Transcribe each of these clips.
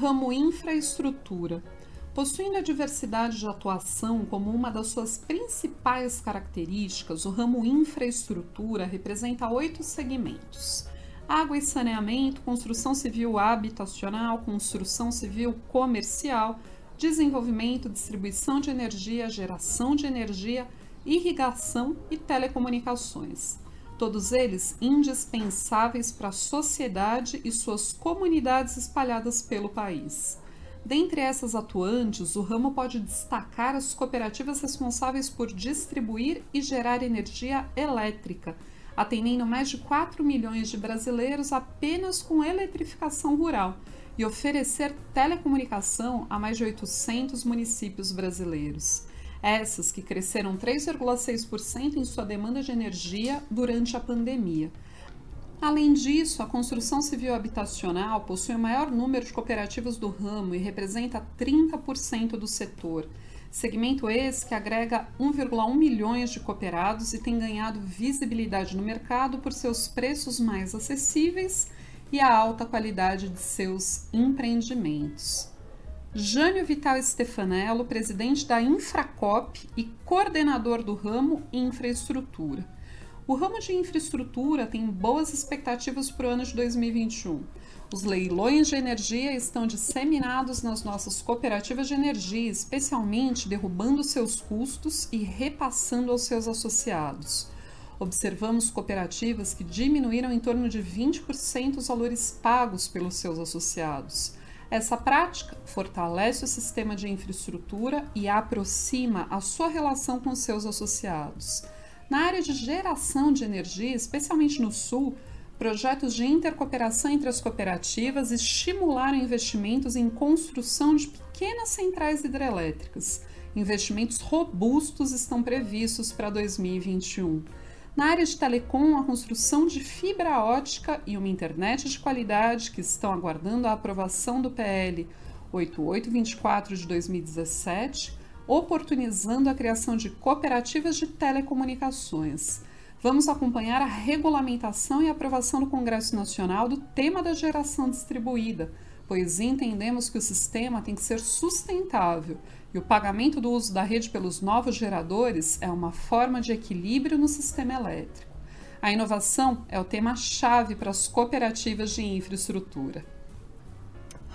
Ramo infraestrutura. Possuindo a diversidade de atuação como uma das suas principais características, o ramo infraestrutura representa oito segmentos: água e saneamento, construção civil habitacional, construção civil comercial, desenvolvimento, distribuição de energia, geração de energia, irrigação e telecomunicações. Todos eles indispensáveis para a sociedade e suas comunidades espalhadas pelo país. Dentre essas atuantes, o ramo pode destacar as cooperativas responsáveis por distribuir e gerar energia elétrica, atendendo mais de 4 milhões de brasileiros apenas com eletrificação rural e oferecer telecomunicação a mais de 800 municípios brasileiros. Essas que cresceram 3,6% em sua demanda de energia durante a pandemia. Além disso, a construção civil habitacional possui o maior número de cooperativas do ramo e representa 30% do setor. Segmento esse que agrega 1,1 milhões de cooperados e tem ganhado visibilidade no mercado por seus preços mais acessíveis e a alta qualidade de seus empreendimentos. Jânio Vital Stefanello, presidente da Infracop e coordenador do ramo Infraestrutura. O ramo de infraestrutura tem boas expectativas para o ano de 2021. Os leilões de energia estão disseminados nas nossas cooperativas de energia, especialmente derrubando seus custos e repassando aos seus associados. Observamos cooperativas que diminuíram em torno de 20% os valores pagos pelos seus associados. Essa prática fortalece o sistema de infraestrutura e aproxima a sua relação com seus associados. Na área de geração de energia, especialmente no Sul, projetos de intercooperação entre as cooperativas estimularam investimentos em construção de pequenas centrais hidrelétricas. Investimentos robustos estão previstos para 2021. Na área de telecom, a construção de fibra ótica e uma internet de qualidade que estão aguardando a aprovação do PL 8824 de 2017 oportunizando a criação de cooperativas de telecomunicações. Vamos acompanhar a regulamentação e aprovação no Congresso Nacional do tema da geração distribuída, pois entendemos que o sistema tem que ser sustentável e o pagamento do uso da rede pelos novos geradores é uma forma de equilíbrio no sistema elétrico. A inovação é o tema-chave para as cooperativas de infraestrutura.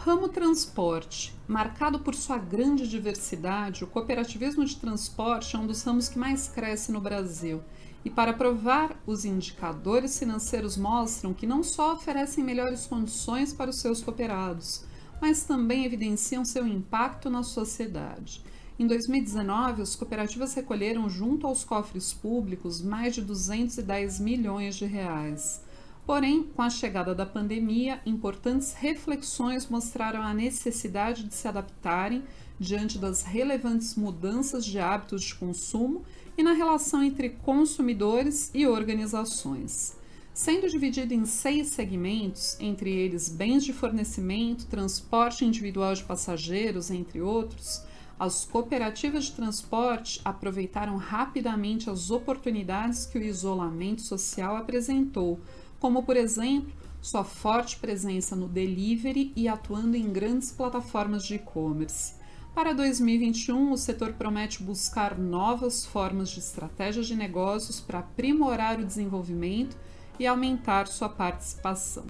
Ramo transporte. Marcado por sua grande diversidade, o cooperativismo de transporte é um dos ramos que mais cresce no Brasil. E para provar, os indicadores financeiros mostram que não só oferecem melhores condições para os seus cooperados, mas também evidenciam seu impacto na sociedade. Em 2019, as cooperativas recolheram junto aos cofres públicos mais de 210 milhões de reais. Porém, com a chegada da pandemia, importantes reflexões mostraram a necessidade de se adaptarem diante das relevantes mudanças de hábitos de consumo e na relação entre consumidores e organizações. Sendo dividido em seis segmentos, entre eles bens de fornecimento, transporte individual de passageiros, entre outros, as cooperativas de transporte aproveitaram rapidamente as oportunidades que o isolamento social apresentou como por exemplo sua forte presença no delivery e atuando em grandes plataformas de e-commerce. Para 2021, o setor promete buscar novas formas de estratégias de negócios para aprimorar o desenvolvimento e aumentar sua participação.